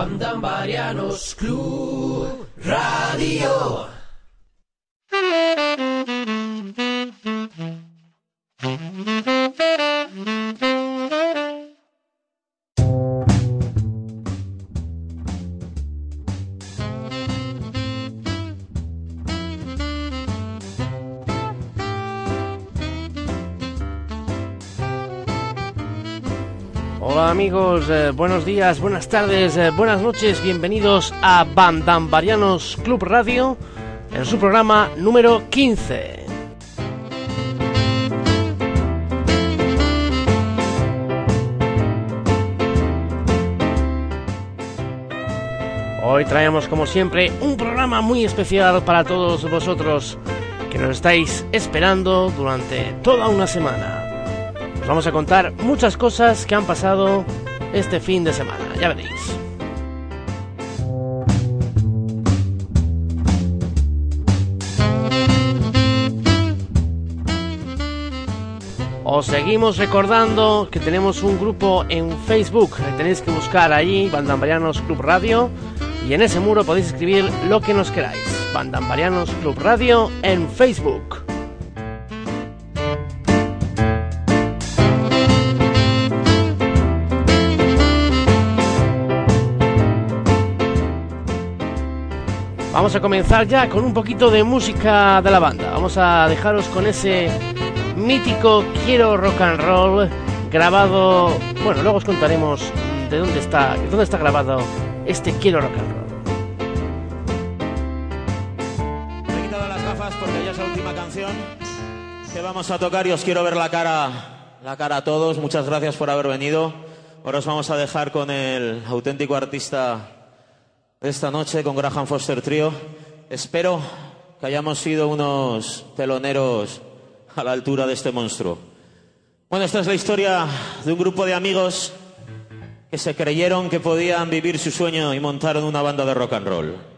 Bandambarianos Club Radio. Eh, buenos días, buenas tardes, eh, buenas noches, bienvenidos a Bandambarianos Club Radio en su programa número 15. Hoy traemos como siempre un programa muy especial para todos vosotros que nos estáis esperando durante toda una semana. Os vamos a contar muchas cosas que han pasado este fin de semana, ya veréis. Os seguimos recordando que tenemos un grupo en Facebook, tenéis que buscar allí, Bandambarianos Club Radio, y en ese muro podéis escribir lo que nos queráis. Bandambarianos Club Radio en Facebook. Vamos a comenzar ya con un poquito de música de la banda. Vamos a dejaros con ese mítico Quiero Rock and Roll grabado. Bueno, luego os contaremos de dónde está, de dónde está grabado este Quiero Rock and Roll. Me he quitado las gafas porque ya es la última canción que vamos a tocar y os quiero ver la cara, la cara a todos. Muchas gracias por haber venido. Ahora os vamos a dejar con el auténtico artista esta noche, con Graham Foster Trio. Espero que hayamos sido unos teloneros a la altura de este monstruo. Bueno, esta es la historia de un grupo de amigos que se creyeron que podían vivir su sueño y montaron una banda de rock and roll.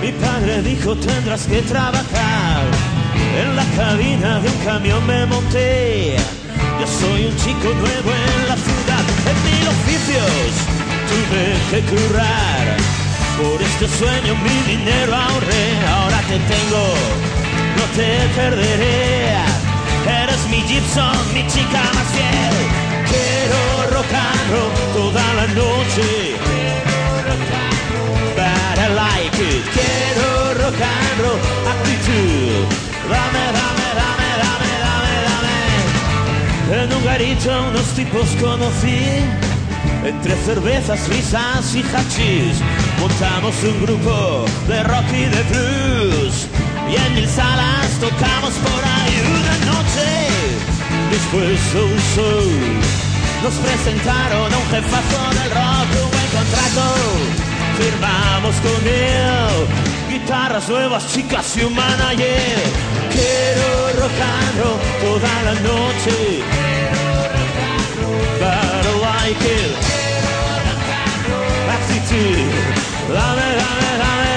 Mi padre dijo tendrás que trabajar. En la cabina de un camión me monté. Yo soy un chico nuevo en la ciudad. En mil oficios tuve que currar. Por este sueño mi dinero ahorré. Ahora te tengo, no te perderé. Eres mi Gibson, mi chica más fiel. Quiero rock toda la noche. But Quiero rock and roll actitud. Dame, dame, dame, dame, dame, dame. En un garito unos tipos conocí. Entre cervezas, risas y hachís montamos un grupo de rock y de blues. Y en mil salas tocamos por ahí una noche. Después un show nos presentaron a un jefazo del rock, un buen contrato. Firmamos con él guitarras nuevas, chicas y un manager. Quiero rock and roll toda la noche. I like it. Actitud. Dame, dame, dame,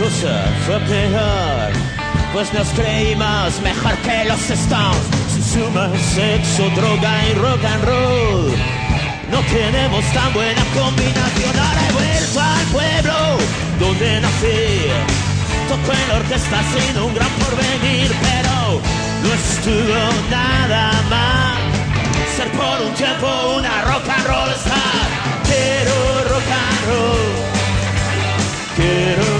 Cosa fue peor, pues nos creímos mejor que los Stones. Si sumas sexo, droga y rock and roll, no tenemos tan buena combinación. Ahora he vuelto al pueblo donde nací. Toco en la orquesta sin un gran porvenir, pero no estuvo nada mal ser por un tiempo una rock and roll star. Quiero rock and roll, quiero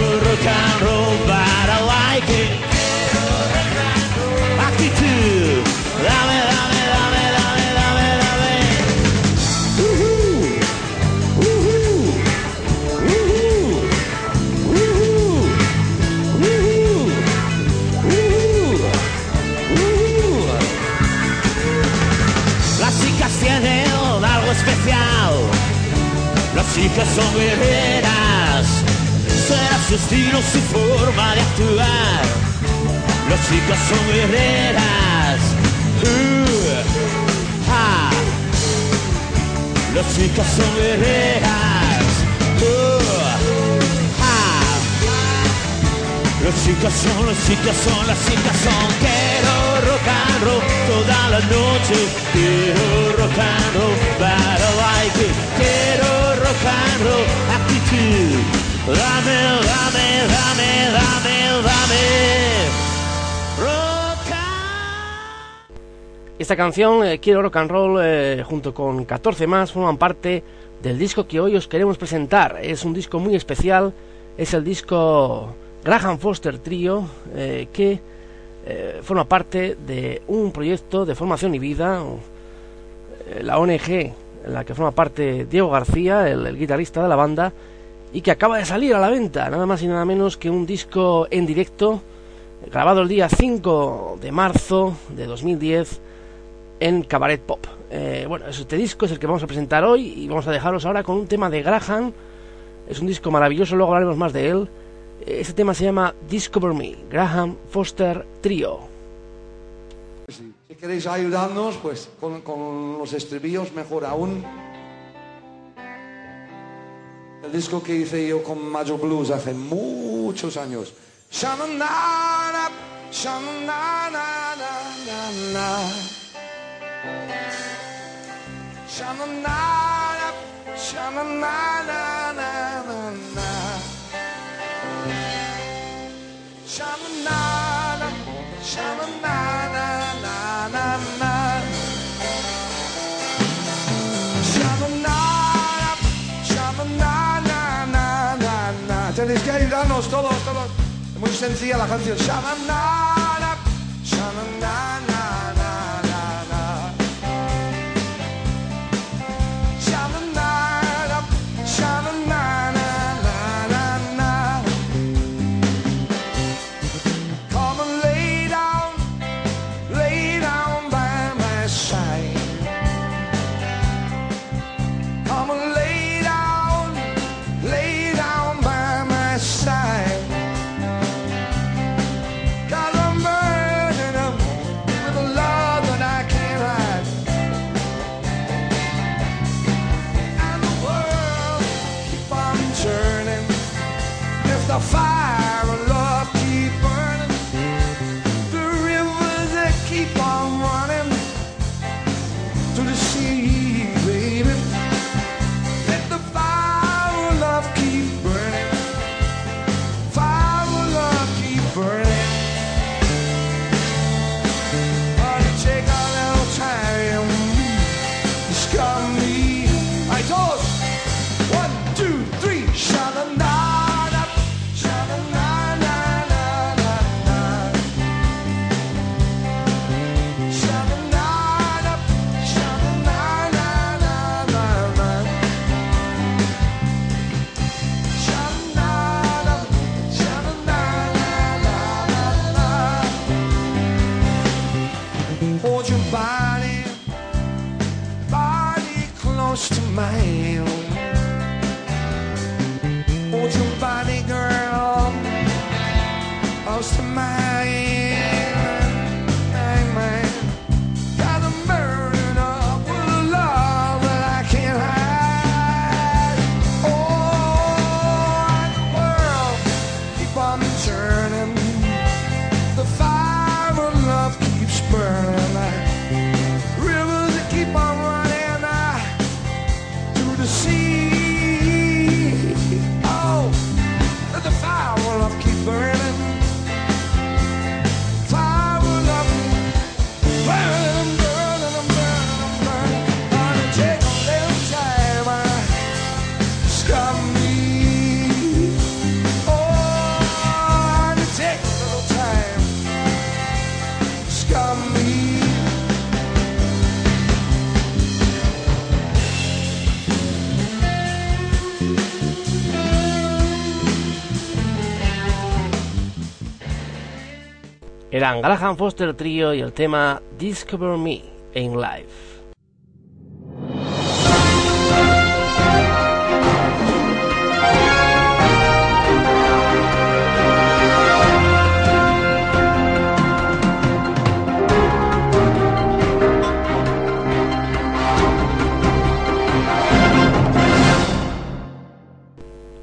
chicas son guerreras. Será su estilo, su forma de actuar. Las chicas son guerreras. Uh, ah. Las chicas son guerreras. Uh, ah. Las chicas son, las chicas son, las chicas son. Quiero rock and roll toda la noche. Quiero rock and roll, but I like Esta canción, eh, Quiero Rock and Roll, eh, junto con 14 más, forman parte del disco que hoy os queremos presentar. Es un disco muy especial, es el disco Graham Foster Trio, eh, que forma parte de un proyecto de formación y vida, la ONG en la que forma parte Diego García, el, guitarrista de la banda, y que acaba de salir a la venta, nada más y nada menos que un disco en directo, grabado el día 5 de marzo de 2010 en Cabaret Pop. Eh, bueno, este disco es el que vamos a presentar hoy y vamos a dejaros ahora con un tema de Graham. Es un disco maravilloso, luego hablaremos más de él. Este tema se llama Discover Me, Graham Foster Trio. Queréis ayudarnos, pues con, los estribillos mejor aún. El disco que hice yo con Major Blues hace muchos años. Muy sencilla la canción. Sha-na-na-na. Graham Foster Trio y el tema Discover Me in Life.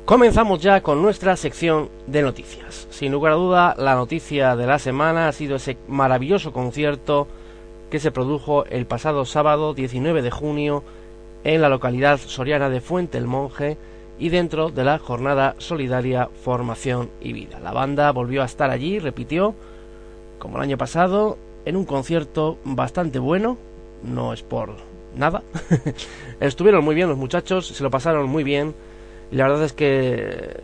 Comenzamos ya con nuestra sección de noticias. Sin lugar a duda, la noticia de la semana ha sido ese maravilloso concierto que se produjo el pasado sábado 19 de junio en la localidad soriana de Fuente el Monje y dentro de la jornada solidaria Formación y Vida. La banda volvió a estar allí, repitió, como el año pasado, en un concierto bastante bueno, no es por nada. Estuvieron muy bien los muchachos, se lo pasaron muy bien y la verdad es que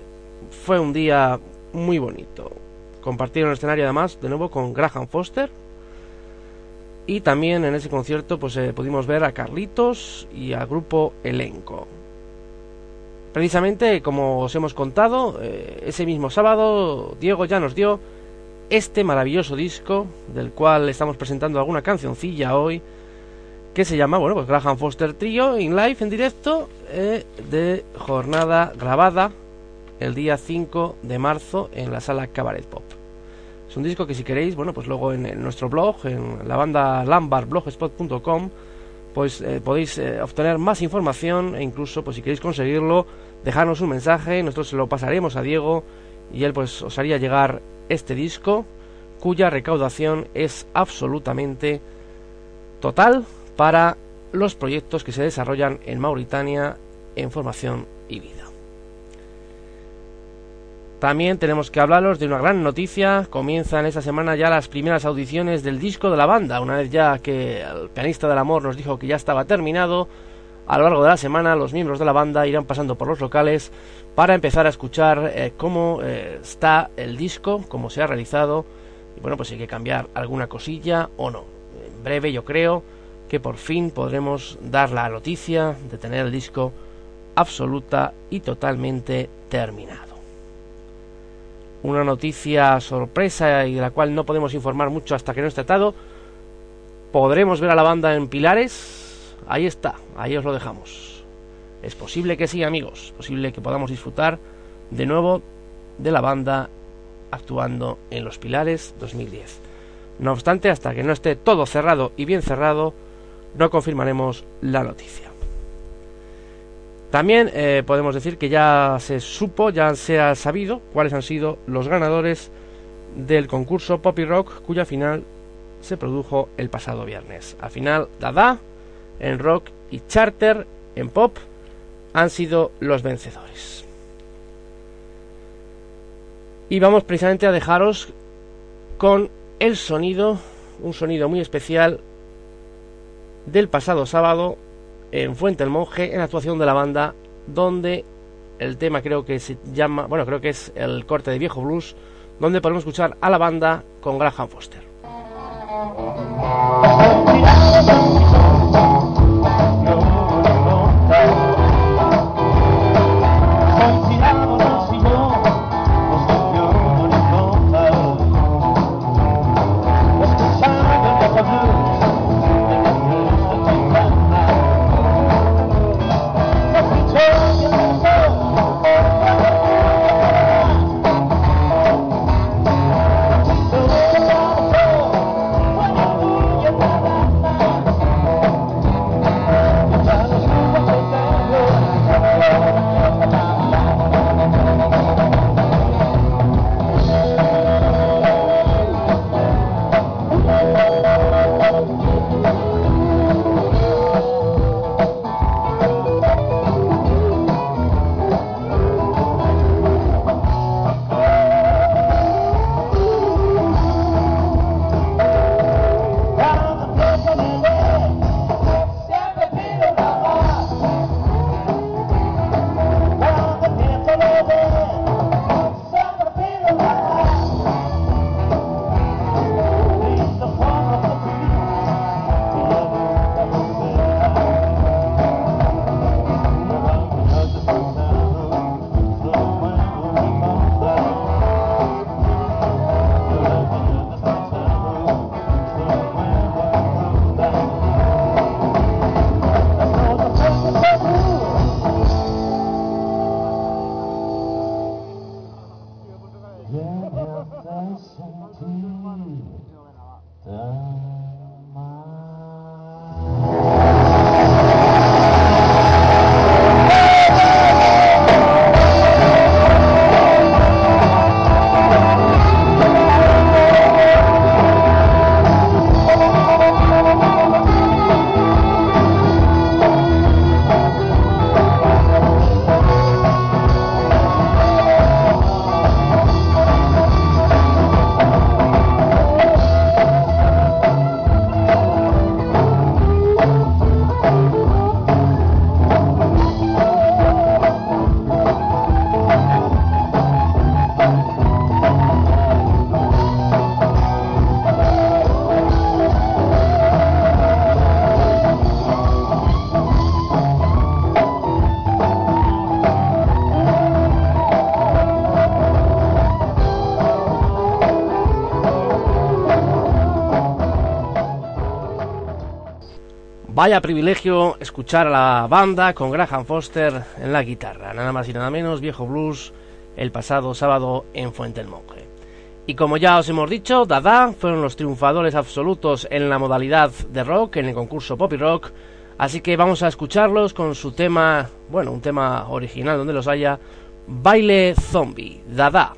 fue un día muy bonito. Compartieron el escenario además de nuevo con Graham Foster. Y también en ese concierto pues eh, pudimos ver a Carlitos y al grupo Elenco. Precisamente como os hemos contado, eh, ese mismo sábado Diego ya nos dio este maravilloso disco del cual estamos presentando alguna cancioncilla hoy que se llama, bueno, pues Graham Foster Trio in live, en directo, eh, de jornada grabada el día 5 de marzo en la sala Cabaret Pop. Es un disco que si queréis, bueno, pues luego en, nuestro blog, en la banda lambarblogspot.com, pues eh, podéis eh, obtener más información e incluso, pues si queréis conseguirlo, dejarnos un mensaje, nosotros se lo pasaremos a Diego y él pues os haría llegar este disco, cuya recaudación es absolutamente total para los proyectos que se desarrollan en Mauritania en formación y vida. También tenemos que hablaros de una gran noticia. Comienzan esta semana ya las primeras audiciones del disco de la banda. Una vez ya que el pianista del amor nos dijo que ya estaba terminado, a lo largo de la semana los miembros de la banda irán pasando por los locales para empezar a escuchar eh, cómo eh, está el disco, cómo se ha realizado. Y bueno, pues hay que cambiar alguna cosilla o no. En breve yo creo que por fin podremos dar la noticia de tener el disco absoluta y totalmente terminado. Una noticia sorpresa y de la cual no podemos informar mucho hasta que no esté tratado. ¿Podremos ver a la banda en Pilares? Ahí está, ahí os lo dejamos. Es posible que sí, amigos, es posible que podamos disfrutar de nuevo de la banda actuando en los Pilares 2010. No obstante, hasta que no esté todo cerrado y bien cerrado, no confirmaremos la noticia. También eh, podemos decir que ya se supo, ya se ha sabido cuáles han sido los ganadores del concurso Poppy Rock, cuya final se produjo el pasado viernes. Al final, Dada en rock y Charter en pop han sido los vencedores. Y vamos precisamente a dejaros con el sonido, un sonido muy especial del pasado sábado en Fuente el Monje, en actuación de la banda, donde el tema creo que se llama, bueno, creo que es el corte de viejo blues, donde podemos escuchar a la banda con Graham Foster. Vaya privilegio escuchar a la banda con Graham Foster en la guitarra, nada más y nada menos, viejo blues, el pasado sábado en Fuente el Monje. Y como ya os hemos dicho, Dada fueron los triunfadores absolutos en la modalidad de rock, en el concurso Pop y Rock, así que vamos a escucharlos con su tema, bueno, un tema original donde los haya, Baile Zombie, Dada.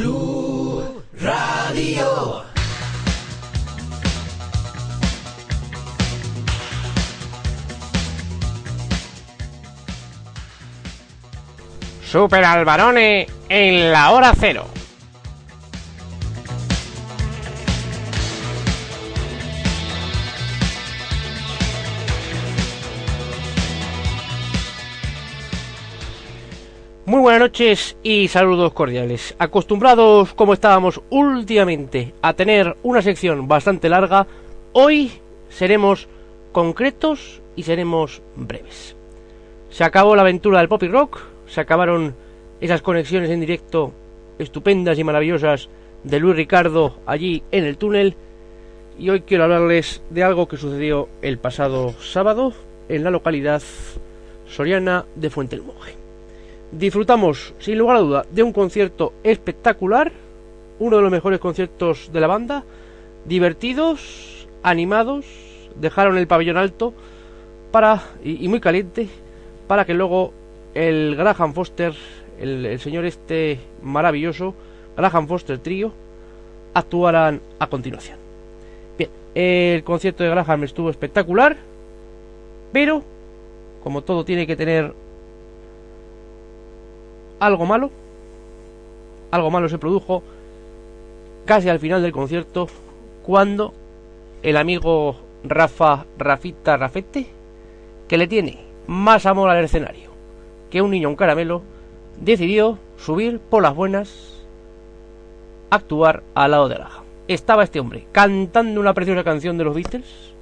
Club Radio. Super Albarone en la hora cero. Buenas noches y saludos cordiales. Acostumbrados como estábamos últimamente a tener una sección bastante larga, hoy seremos concretos y seremos breves. Se acabó la aventura del pop y rock, se acabaron esas conexiones en directo estupendas y maravillosas de Luis Ricardo allí en el túnel. Y hoy quiero hablarles de algo que sucedió el pasado sábado en la localidad soriana de Fuente el Monje. Disfrutamos, sin lugar a duda, de un concierto espectacular, uno de los mejores conciertos de la banda, divertidos, animados, dejaron el pabellón alto para y, muy caliente para que luego el Graham Foster, el, el señor este maravilloso, Graham Foster Trío, actuaran a continuación. Bien, el concierto de Graham estuvo espectacular, pero como todo tiene que tener algo malo, algo malo se produjo casi al final del concierto cuando el amigo Rafa Rafita Rafete, que le tiene más amor al escenario que un niño un caramelo, decidió subir por las buenas actuar al lado de Graham. Estaba este hombre cantando una preciosa canción de los Beatles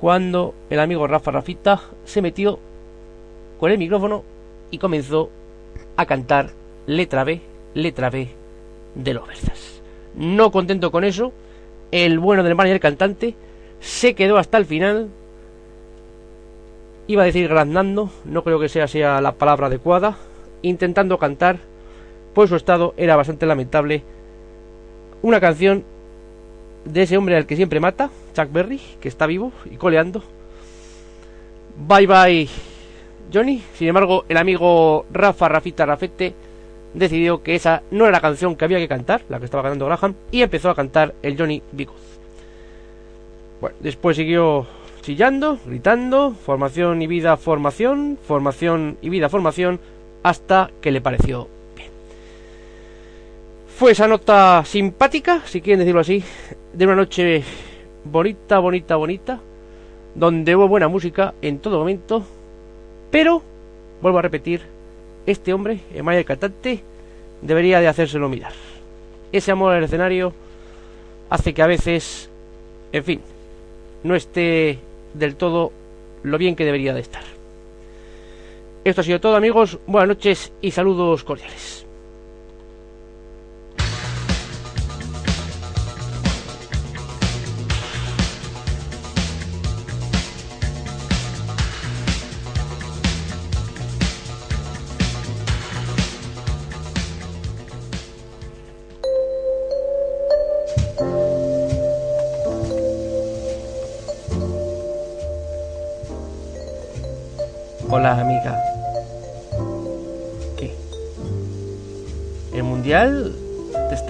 cuando el amigo Rafa Rafita se metió con el micrófono y comenzó a cantar letra B, letra B de los Berzas. No contento con eso, el bueno del manager cantante se quedó hasta el final iba a decir graznando, no creo que sea la palabra adecuada, intentando cantar, pues su estado era bastante lamentable. Una canción de ese hombre al que siempre mata, Chuck Berry, que está vivo y coleando. Bye bye, Johnny. Sin embargo, el amigo Rafa Rafita Rafete decidió que esa no era la canción que había que cantar, la que estaba cantando Graham, y empezó a cantar el Johnny Because. Bueno, después siguió chillando, gritando, formación y vida, formación, formación y vida, formación, hasta que le pareció bien. Fue esa nota simpática, si quieren decirlo así, de una noche bonita, bonita, bonita, donde hubo buena música en todo momento, pero, vuelvo a repetir, este hombre, Emanuel Cantante, debería de hacérselo mirar. Ese amor al escenario hace que a veces, en fin, no esté del todo lo bien que debería de estar. Esto ha sido todo amigos, buenas noches y saludos cordiales.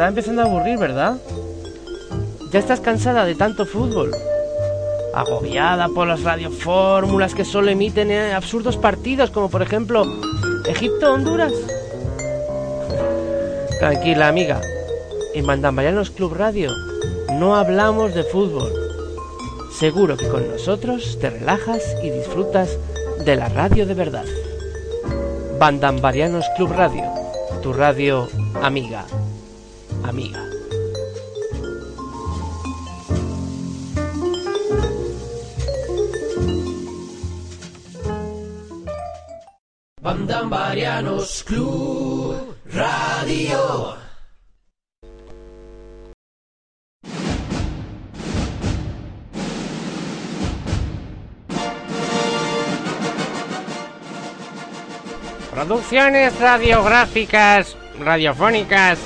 Está empezando a aburrir, ¿verdad? Ya estás cansada de tanto fútbol. Agobiada por las radiofórmulas que solo emiten eh, absurdos partidos como por ejemplo Egipto-Honduras. Tranquila amiga. En Mandambayanos Club Radio no hablamos de fútbol. Seguro que con nosotros te relajas y disfrutas de la radio de verdad. Bandambarianos Club Radio, tu radio amiga, amiga. Bandambarianos Club Radio. Producciones radiográficas, radiofónicas,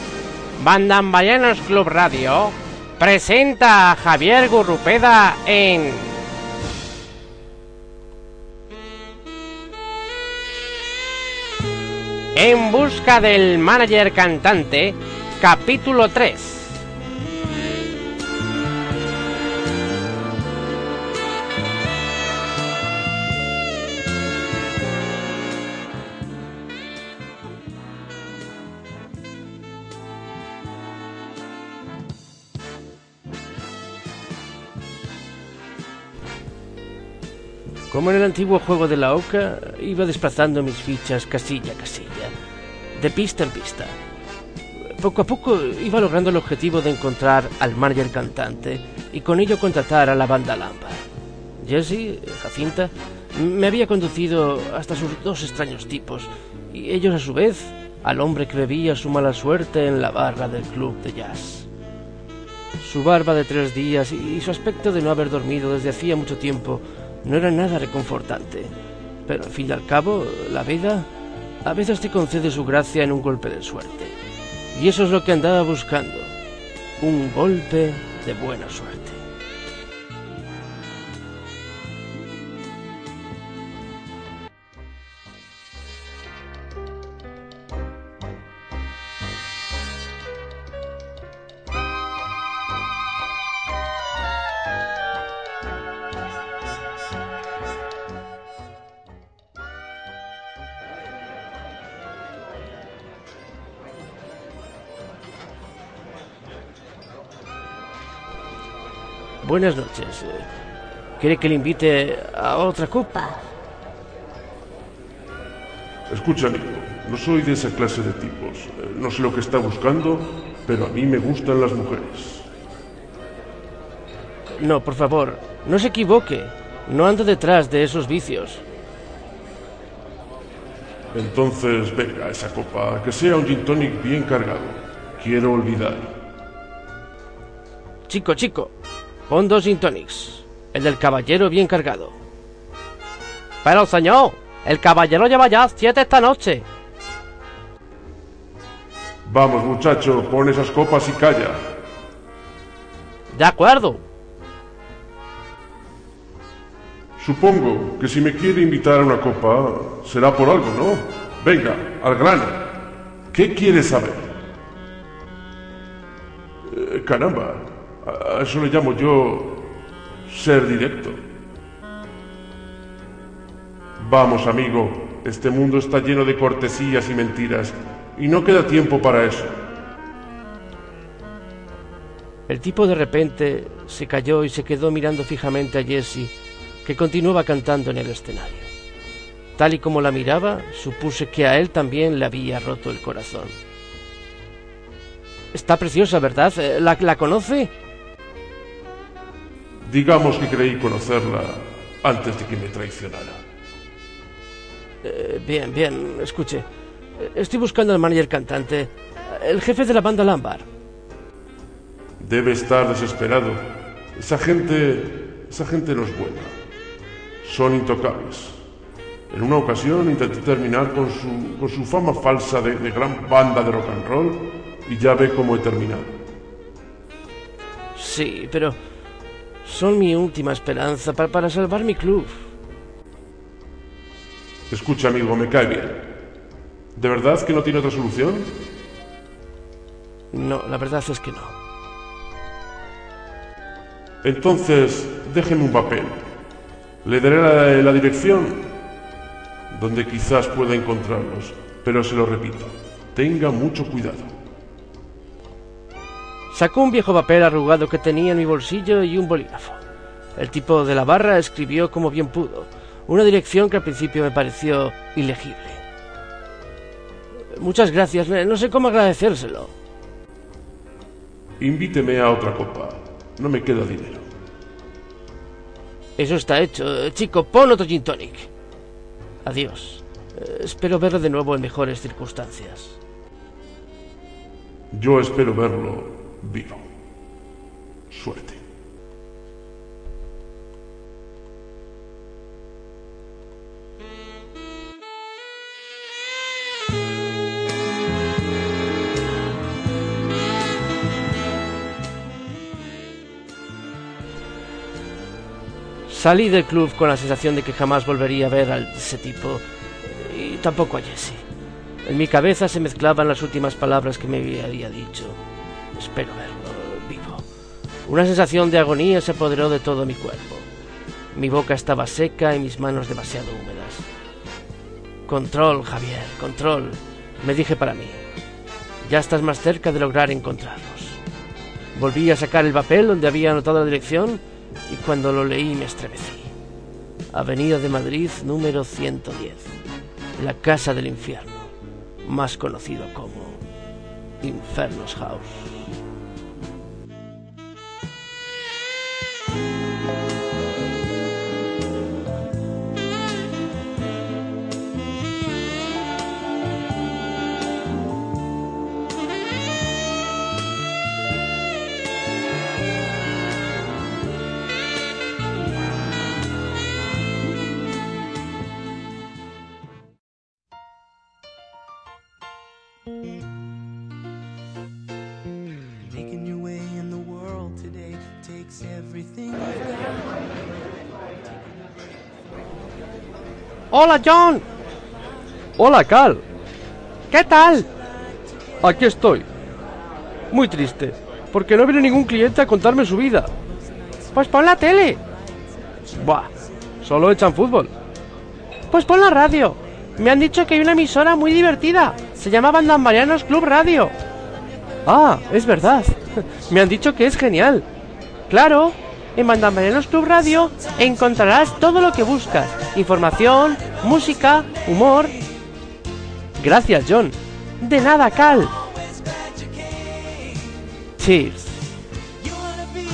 Bandambayanos Club Radio presenta a Javier Gurrupeda en En busca del manager cantante, capítulo 3. Como en el antiguo juego de la oca, iba desplazando mis fichas casilla a casilla, de pista en pista. Poco a poco iba logrando el objetivo de encontrar al manager cantante y con ello contratar a la banda Lampa. Jesse, Jacinta, me había conducido hasta sus dos extraños tipos y ellos a su vez al hombre que bebía su mala suerte en la barra del club de jazz. Su barba de tres días y su aspecto de no haber dormido desde hacía mucho tiempo no era nada reconfortante. Pero al fin y al cabo, la vida a veces te concede su gracia en un golpe de suerte. Y eso es lo que andaba buscando. Un golpe de buena suerte. Buenas noches. ¿Quiere que le invite a otra copa? Escucha, amigo, no soy de esa clase de tipos. No sé lo que está buscando, pero a mí me gustan las mujeres. No, por favor, no se equivoque. No ando detrás de esos vicios. Entonces, venga, esa copa, que sea un gin tonic bien cargado. Quiero olvidar. Chico, chico, pon dos gin tonics. El del caballero bien cargado. Pero señor, el caballero lleva ya siete esta noche. Vamos, muchacho, pon esas copas y calla. De acuerdo. Supongo que si me quiere invitar a una copa, será por algo, ¿no? Venga, al grano. ¿Qué quiere saber? Eh, caramba, a eso le llamo yo ser directo. Vamos, amigo, este mundo está lleno de cortesías y mentiras, y no queda tiempo para eso. El tipo de repente se cayó y se quedó mirando fijamente a Jesse, que que continuaba cantando en el escenario. Tal y como la miraba, supuse que a él también le había roto el corazón. Está preciosa, ¿verdad? Eh, ¿La, la conoce? Digamos que creí conocerla antes de que me traicionara. Eh, bien, bien, escuche. Estoy buscando al manager cantante, el jefe de la banda Lambar. Debe estar desesperado. Esa gente, esa gente no es buena. Son intocables. En una ocasión intenté terminar con su, con su fama falsa de, de gran banda de rock and roll y ya ve cómo he terminado. Sí, pero son mi última esperanza para, para salvar mi club. Escucha, amigo, me cae bien. ¿De verdad que no tiene otra solución? No, la verdad es que no. Entonces, déjeme un papel. Le daré la, la dirección donde quizás pueda encontrarlos, pero se lo repito, tenga mucho cuidado. Sacó un viejo papel arrugado que tenía en mi bolsillo y un bolígrafo. El tipo de la barra escribió como bien pudo, una dirección que al principio me pareció ilegible. Muchas gracias, no sé cómo agradecérselo. Invíteme a otra copa. No me queda dinero. Eso está hecho. Chico, pon otro gin tonic. Adiós. Eh, espero verlo de nuevo en mejores circunstancias. Yo espero verlo vivo. Suerte. Salí del club con la sensación de que jamás volvería a ver a ese tipo y tampoco a Jesse. En mi cabeza se mezclaban las últimas palabras que me había dicho. Espero verlo vivo. Una sensación de agonía se apoderó de todo mi cuerpo. Mi boca estaba seca y mis manos demasiado húmedas. Control, Javier, control, me dije para mí. Ya estás más cerca de lograr encontrarlos. Volví a sacar el papel donde había anotado la dirección y cuando lo leí me estremecí. Avenida de Madrid número 110. La Casa del Infierno, más conocido como Infernos House. Hola John. Hola, Cal. ¿Qué tal? Aquí estoy. Muy triste, porque no viene ningún cliente a contarme su vida. Pues pon la tele. Buah, solo echan fútbol. Pues pon la radio. Me han dicho que hay una emisora muy divertida. Se llama Bandambarianos Club Radio. Ah, es verdad. Me han dicho que es genial. Claro, en Bandambarianos Club Radio encontrarás todo lo que buscas. Información, música, humor. Gracias, John. De nada, Cal. Cheers. You wanna be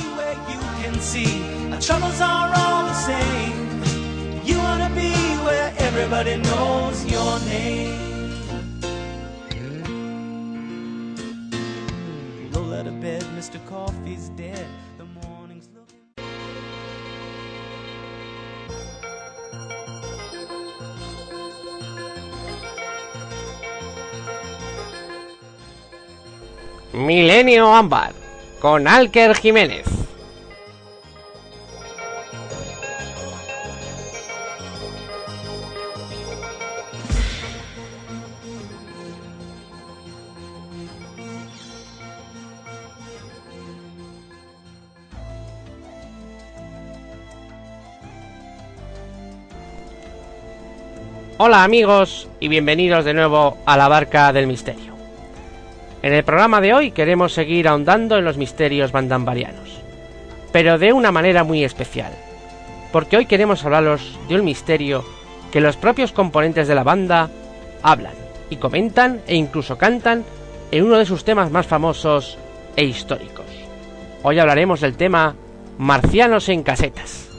Milenio Ámbar con Alker Jiménez. Hola amigos y bienvenidos de nuevo a la Barca del Misterio. En el programa de hoy queremos seguir ahondando en los misterios bandambarianos, pero de una manera muy especial. porque hoy queremos hablaros de un misterio que los propios componentes de la banda hablan y comentan e incluso cantan en uno de sus temas más famosos e históricos. Hoy hablaremos del tema Marcianos en casetas.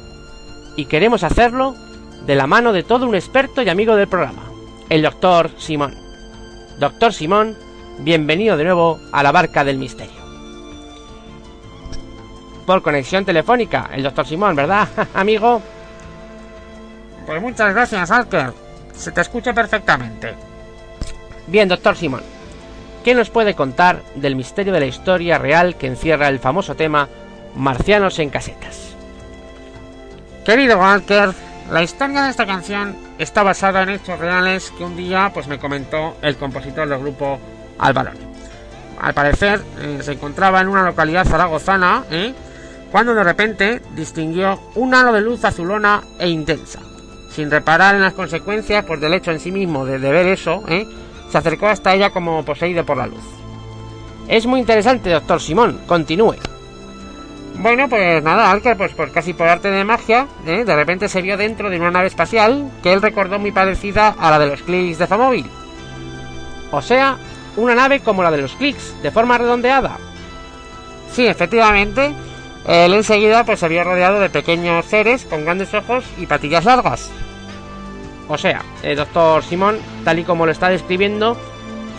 Y queremos hacerlo de la mano de todo un experto y amigo del programa, el doctor Simón. Doctor Simón, bienvenido de nuevo a la barca del misterio. Por conexión telefónica, el doctor Simón, ¿verdad, amigo? Pues muchas gracias, Alker. Se te escucha perfectamente. Bien, doctor Simón. ¿Qué nos puede contar del misterio de la historia real que encierra el famoso tema Marcianos en casetas? Querido Walker, la historia de esta canción está basada en hechos reales que un día pues me comentó el compositor del grupo Alvarón. Al parecer eh, se encontraba en una localidad zaragozana ¿eh? cuando de repente distinguió un halo de luz azulona e intensa. Sin reparar en las consecuencias pues, del hecho en sí mismo de, ver eso, ¿eh? se acercó hasta ella como poseído por la luz. Es muy interesante, doctor Simón. Continúe. Bueno, pues nada, Alker, pues, casi por arte de magia, de repente se vio dentro de una nave espacial que él recordó muy parecida a la de los clics de Famóvil. O sea, una nave como la de los clics, de forma redondeada. Sí, efectivamente, él enseguida pues se vio rodeado de pequeños seres con grandes ojos y patillas largas. O sea, el doctor Simón, tal y como lo está describiendo,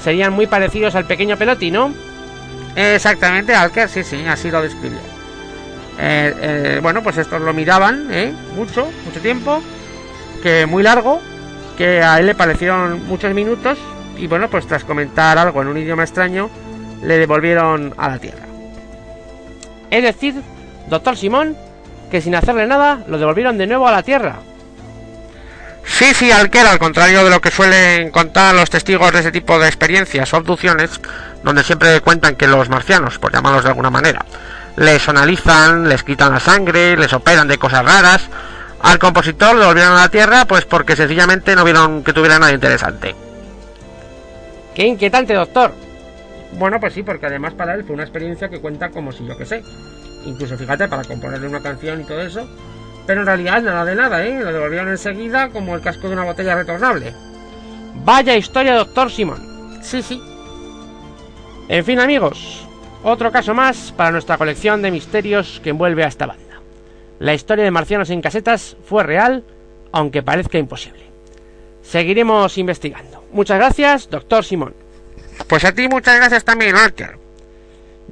serían muy parecidos al pequeño Pelotti, ¿no? Exactamente, Alker, sí, sí, así lo describió. Eh, eh, bueno, pues estos lo miraban, ¿eh? Mucho, mucho tiempo, que muy largo, que a él le parecieron muchos minutos, y bueno, pues tras comentar algo en un idioma extraño, le devolvieron a la Tierra. Es decir, doctor Simón, que sin hacerle nada, lo devolvieron de nuevo a la Tierra. Sí, sí, Alker, al contrario de lo que suelen contar los testigos de ese tipo de experiencias o abducciones, donde siempre cuentan que los marcianos, por llamarlos de alguna manera, les analizan, les quitan la sangre, les operan de cosas raras, al compositor lo volvieron a la Tierra pues porque sencillamente no vieron que tuviera nada interesante. ¡Qué inquietante, doctor! Bueno, pues sí, porque además para él fue una experiencia que cuenta como si yo que sé. Incluso fíjate, para componerle una canción y todo eso. Pero en realidad nada de nada, ¿eh? Lo devolvieron enseguida como el casco de una botella retornable. Vaya historia, doctor Simón. Sí, sí. En fin, amigos, otro caso más para nuestra colección de misterios que envuelve a esta banda. La historia de marcianos en casetas fue real, aunque parezca imposible. Seguiremos investigando. Muchas gracias, doctor Simón. Pues a ti muchas gracias también, Archer.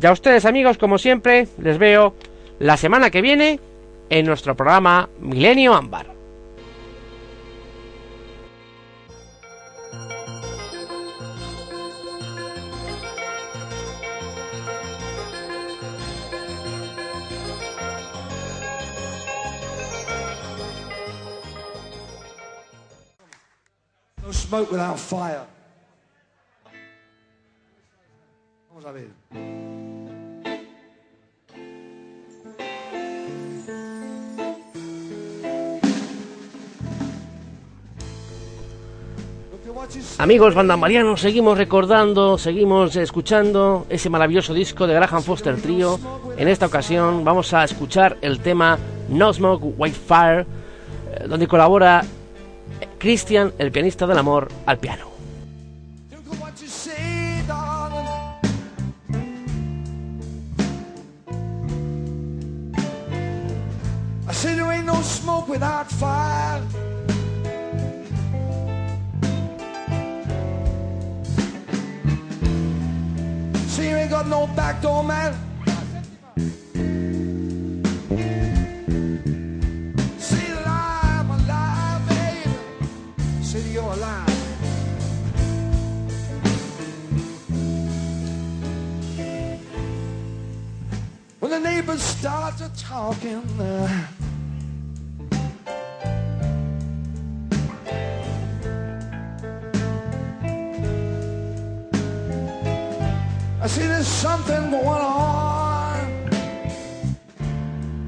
Y a ustedes, amigos, como siempre, les veo la semana que viene en nuestro programa Milenio Ámbar. No smoke without fire. Vamos a ver. Amigos bandamarianos, seguimos recordando, seguimos escuchando ese maravilloso disco de Graham Foster Trio. En esta ocasión vamos a escuchar el tema No Smoke White Fire, eh, donde colabora Christian, el pianista del amor, al piano. See, you ain't got no back door, man. When the neighbors start to talking, uh, I see there's something going on.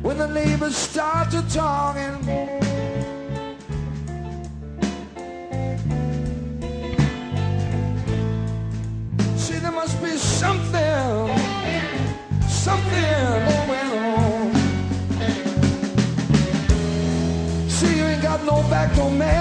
When the neighbors start to talking, No man.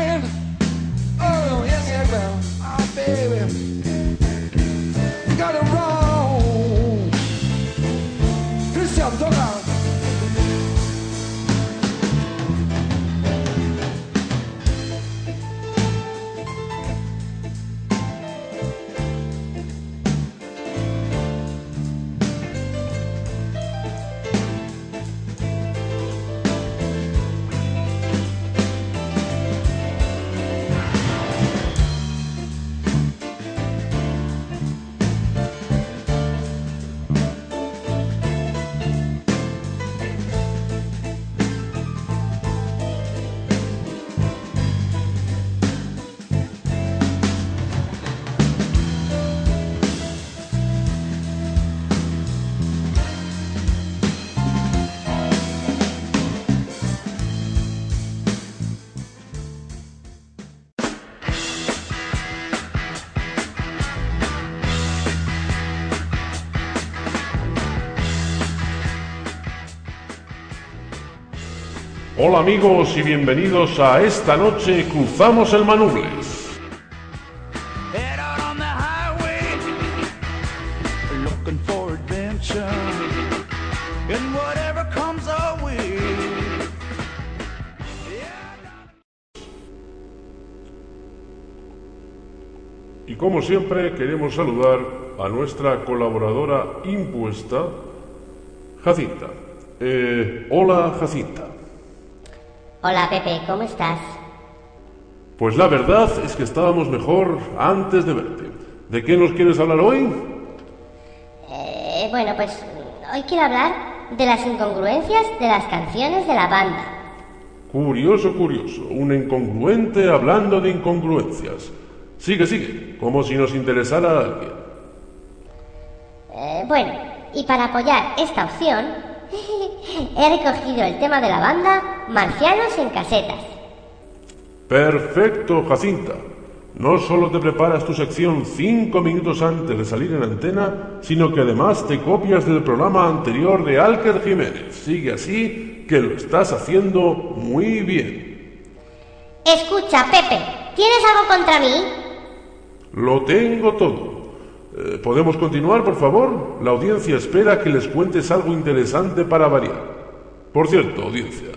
Hola amigos y bienvenidos a esta noche Cruzamos el Manubles. Y como siempre queremos saludar a nuestra colaboradora impuesta, Jacinta. Eh, hola Jacinta. Hola Pepe, ¿cómo estás? Pues la verdad es que estábamos mejor antes de verte. ¿De qué nos quieres hablar hoy? Eh, bueno, pues hoy quiero hablar de las incongruencias de las canciones de la banda. Curioso, curioso. Un incongruente hablando de incongruencias. Sigue, sigue, como si nos interesara a alguien. Eh, bueno, y para apoyar esta opción, he recogido el tema de la banda Marcianos en casetas. Perfecto, Jacinta. No solo te preparas tu sección cinco minutos antes de salir en antena, sino que además te copias del programa anterior de Alker Jiménez. Sigue así, que lo estás haciendo muy bien. Escucha, Pepe, ¿tienes algo contra mí? Lo tengo todo. Eh, ¿Podemos continuar, por favor? La audiencia espera que les cuentes algo interesante para variar. Por cierto, audiencia,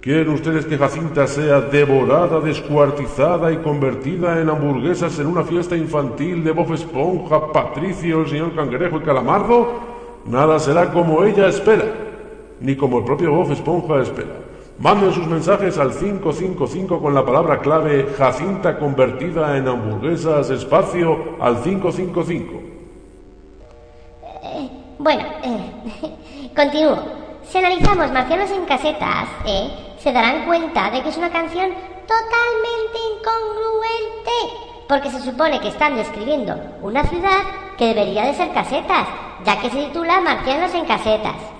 ¿quieren ustedes que Jacinta sea devorada, descuartizada y convertida en hamburguesas en una fiesta infantil de Bob Esponja, Patricio, el señor Cangrejo y Calamardo? Nada será como ella espera, ni como el propio Bob Esponja espera. Manden sus mensajes al 555 con la palabra clave Jacinta convertida en hamburguesas espacio al 555. Eh, bueno, eh, continúo. Si analizamos Marcianos en casetas, eh, se darán cuenta de que es una canción totalmente incongruente. Porque se supone que están describiendo una ciudad que debería de ser casetas, ya que se titula Marcianos en casetas.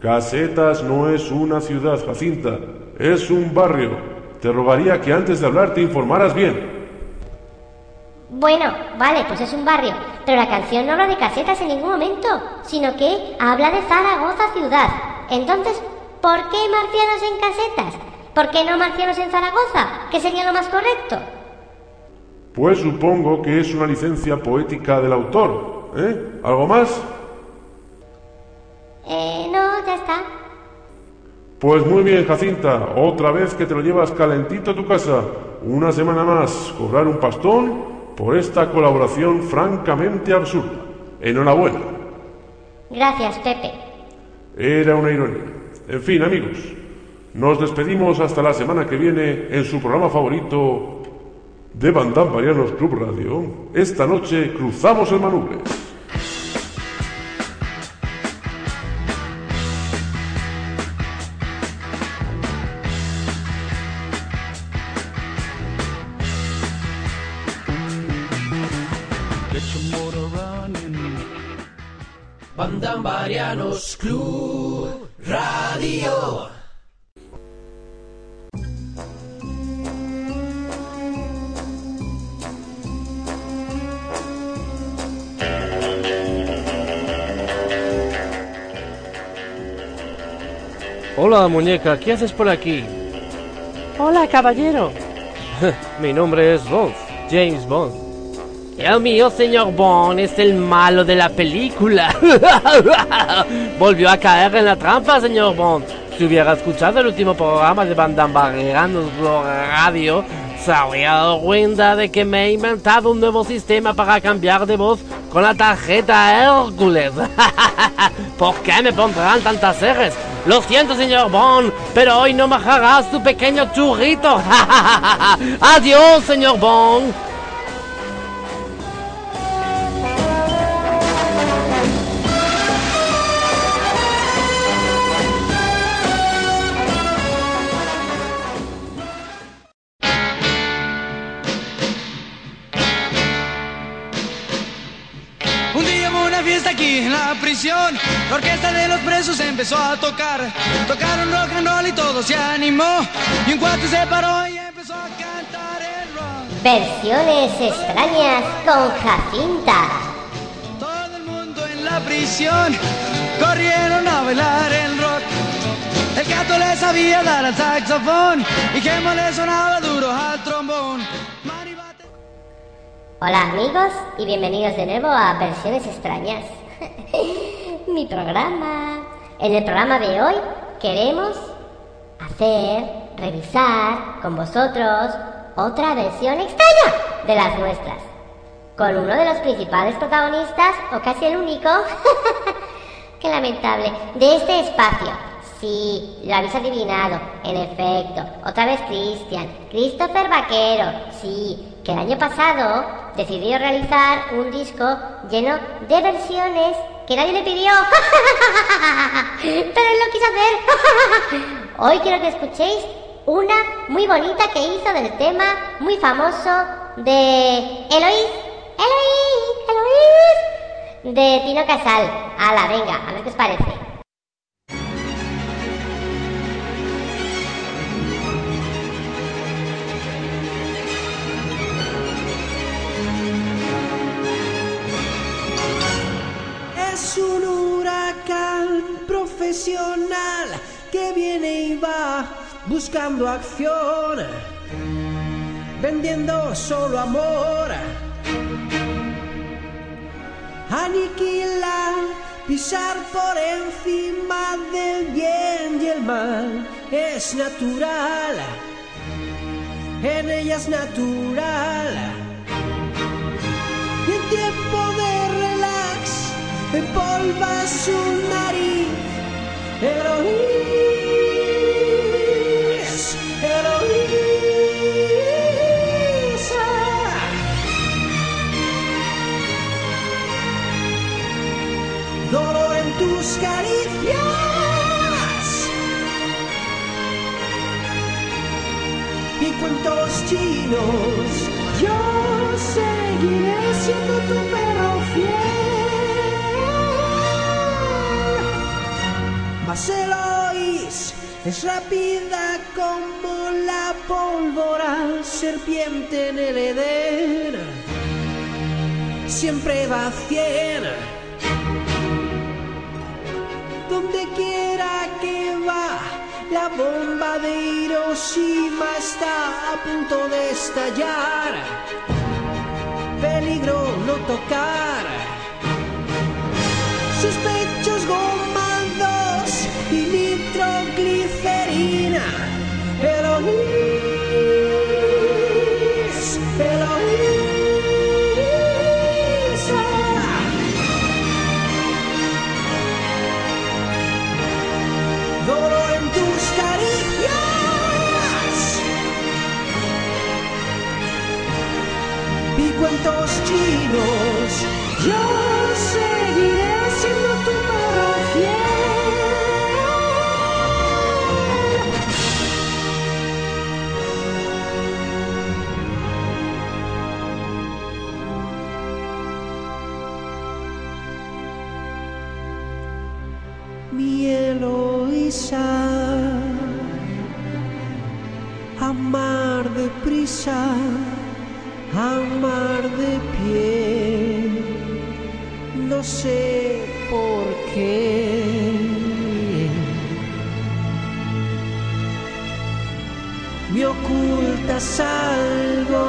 Casetas no es una ciudad, Jacinta, es un barrio. Te rogaría que antes de hablar te informaras bien. Bueno, vale, pues es un barrio, pero la canción no habla de casetas en ningún momento, sino que habla de Zaragoza ciudad. Entonces, ¿por qué marcianos en casetas? ¿Por qué no marcianos en Zaragoza? Que sería lo más correcto. Pues supongo que es una licencia poética del autor. ¿Eh? ¿Algo más? Eh, no, ya está. Pues muy bien, Jacinta. Otra vez que te lo llevas calentito a tu casa. Una semana más. Cobrar un pastón por esta colaboración francamente absurda. Enhorabuena. Gracias, Pepe. Era una ironía. En fin, amigos. Nos despedimos hasta la semana que viene en su programa favorito de Bandán Marianos Club Radio. Esta noche cruzamos el Manubres. Club Radio. Hola, muñeca, ¿qué haces por aquí? Hola, caballero. Mi nombre es Bond, James Bond. El mío, señor Bond, es el malo de la película. Volvió a caer en la trampa, señor Bond. Si hubiera escuchado el último programa de Bandambarianos Radio, se habría dado cuenta de que me he inventado un nuevo sistema para cambiar de voz con la tarjeta Hércules. ¿Por qué me pondrán tantas ejes? Lo siento, señor Bond, pero hoy no bajarás tu pequeño churrito. Adiós, señor Bond. Prisión. La orquesta de los presos empezó a tocar. Tocaron rock and roll y todo se animó. Y un cuate se paró y empezó a cantar el rock. Versiones extrañas con Jacinta. Todo el mundo en la prisión corrieron a bailar el rock. El gato le sabía dar al saxofón y Gemma le sonaba duro al trombón. Hola amigos y bienvenidos de nuevo a Versiones Extrañas. Mi programa. En el programa de hoy queremos hacer, revisar con vosotros otra versión extraña de las nuestras. Con uno de los principales protagonistas, o casi el único, qué lamentable, de este espacio. Sí, lo habéis adivinado, en efecto. Otra vez Cristian, Christopher Vaquero. Sí, que el año pasado decidió realizar un disco lleno de versiones que nadie le pidió. Pero él lo quiso hacer. Hoy quiero que escuchéis una muy bonita que hizo del tema muy famoso de Eloís. Eloís, Eloís. De Tino Casal. Ala, venga, a ver qué os parece. Es un huracán profesional que viene y va buscando acción, vendiendo solo amor. Aniquilar, pisar por encima del bien y el mal es natural. En ella es natural. Empolva su nariz. Eloís, Eloísa. Dolor en tus caricias. Y cuentos chinos, yo seguiré siendo tu Mas Eloís es rápida como la pólvora, serpiente en el Edén. Siempre va a. Donde quiera que va, la bomba de Hiroshima está a punto de estallar. Peligro no tocar. Sus Eloís, amar de pie, no sé por qué. Me ocultas algo,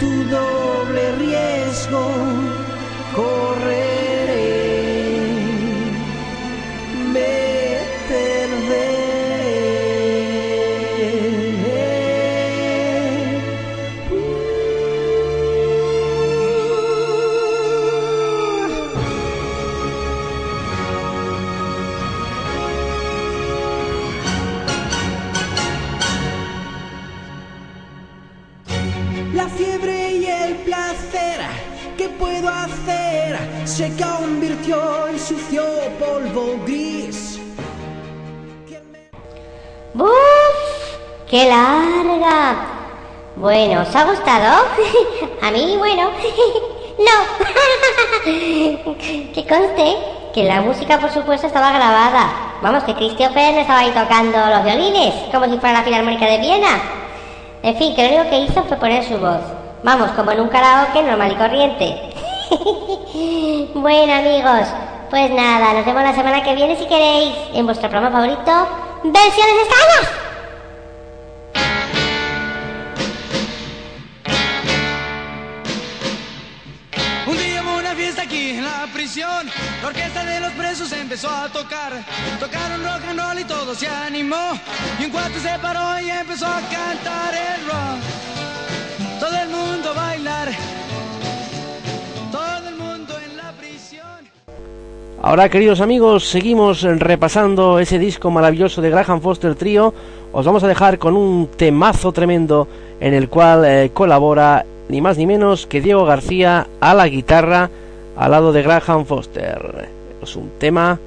tu doble riesgo, Se convirtió en sucio polvo gris. ¡Buf! ¡Qué larga! Bueno, ¿os ha gustado? A mí, bueno. ¡No! que conste que la música, por supuesto, estaba grabada. Vamos, que Christopher no estaba ahí tocando los violines, como si fuera la Filarmónica de Viena. En fin, que lo único que hizo fue poner su voz. Vamos, como en un karaoke normal y corriente. bueno, amigos, Pues nada, nos vemos la semana que viene si queréis en vuestro programa favorito, Versiones Extrañas. Un día hubo una fiesta aquí en la prisión. La orquesta de los presos empezó a tocar. Tocaron rock and roll y todo se animó. Y un cuarto se paró y empezó a cantar el rock. Todo el mundo a bailar. Ahora, queridos amigos, seguimos repasando ese disco maravilloso de Graham Foster Trio. Os vamos a dejar con un temazo tremendo en el cual eh, colabora ni más ni menos que Diego García a la guitarra al lado de Graham Foster. Es un tema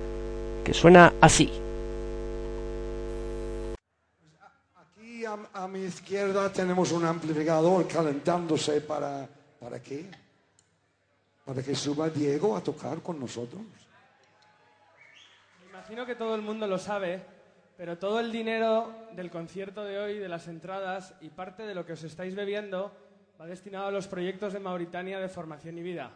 que suena así. Aquí a, a mi izquierda tenemos un amplificador calentándose para... ¿Para qué? Para que suba Diego a tocar con nosotros. Imagino que todo el mundo lo sabe, pero todo el dinero del concierto de hoy, de las entradas y parte de lo que os estáis bebiendo va destinado a los proyectos de Mauritania de formación y vida.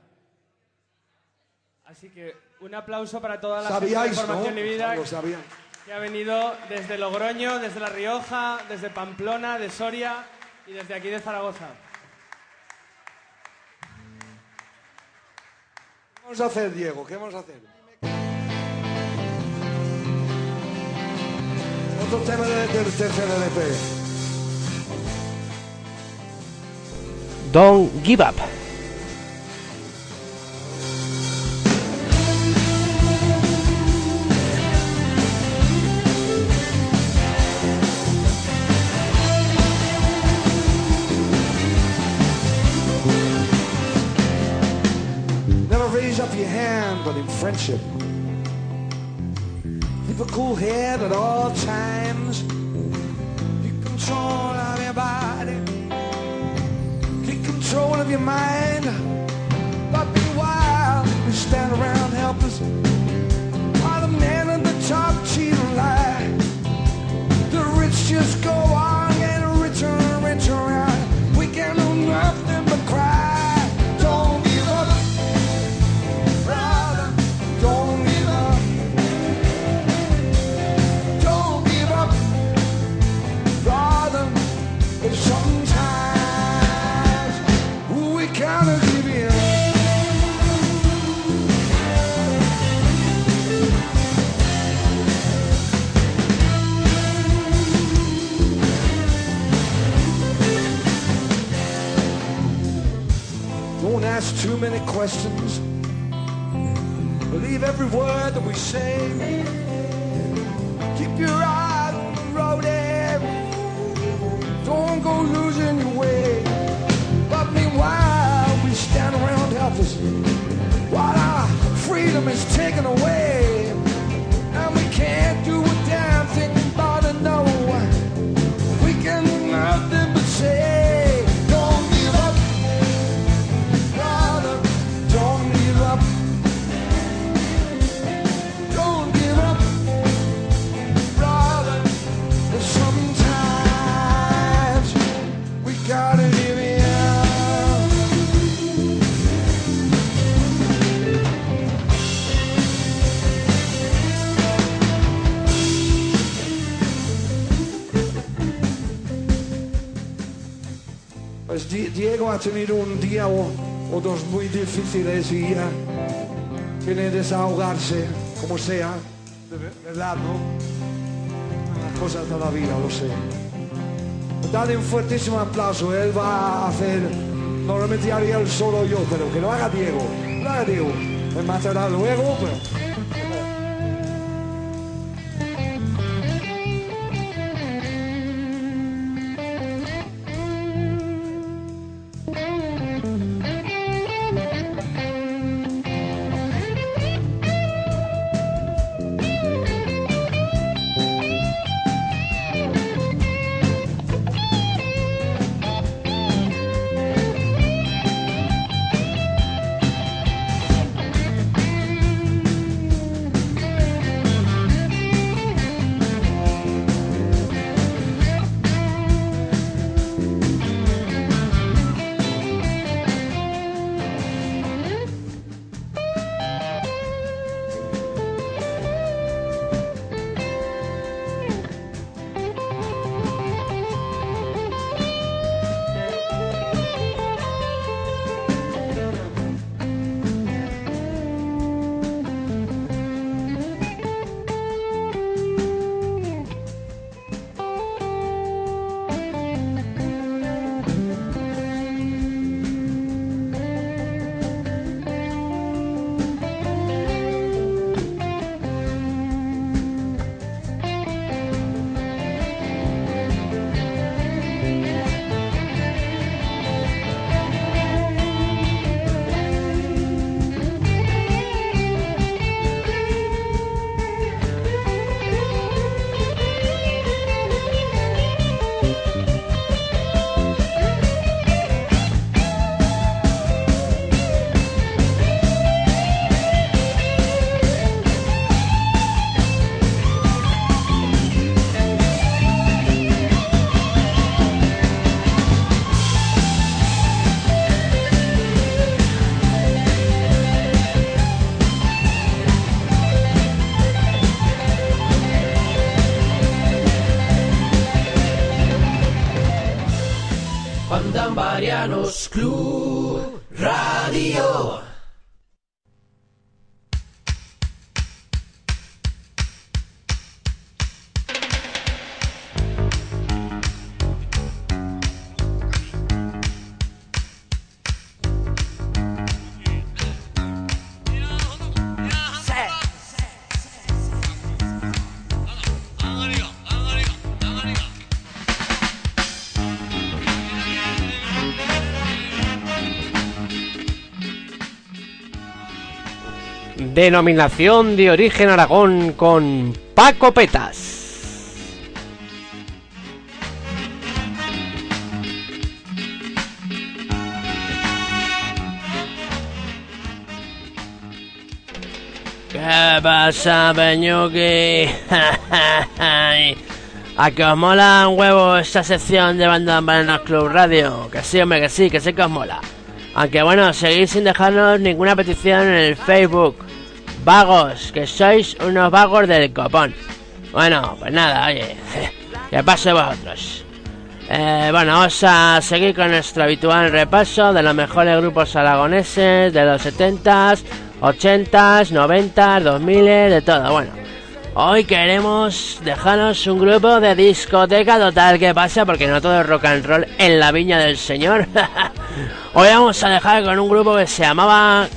Así que un aplauso para toda la gente de ¿Sabíais, formación no? y vida Lo sabían. que ha venido desde Logroño, desde La Rioja, desde Pamplona, de Soria y desde aquí de Zaragoza. ¿Qué vamos a hacer, Diego? ¿Qué vamos a hacer? Otro tema del tercer LP. Don't Give Up. Never raise up your hand, but in friendship. Keep a cool head at all times. Keep control of your body. Keep control of your mind. But meanwhile, we stand around helpless. While the man at the top cheat many questions. Believe every word that we say. Keep your eyes on the road ahead. Don't go losing your way. But meanwhile, we stand around helpless while our freedom is taken away. And we can't do a Ha tenido un día o, dos muy difíciles y ya tiene que desahogarse, como sea, de ver- verdad, ¿no? Cosas de la vida, lo sé. Dale un fuertísimo aplauso, él va a hacer, normalmente haría él solo yo, pero que lo haga Diego, lo haga Diego. Me matará luego. Denominación de origen Aragón con Paco Petas. ¿Qué pasa, Peñuki? ¿A que os mola un huevo esta sección de Banda Bananas Club Radio? Que sí, hombre, que sí, que sí que os mola. Aunque bueno, seguís sin dejarnos ninguna petición en el Facebook. Vagos, que sois unos vagos del copón. Bueno, pues nada, oye, que pase vosotros. Eh, bueno, vamos a seguir con nuestro habitual repaso de los mejores grupos aragoneses de los 70s, 80s, 90s, 2000 de todo. Bueno, hoy queremos dejaros un grupo de discoteca total. ¿Qué pasa? Porque no todo es rock and roll en la viña del señor. hoy vamos a dejar con un grupo que se llamaba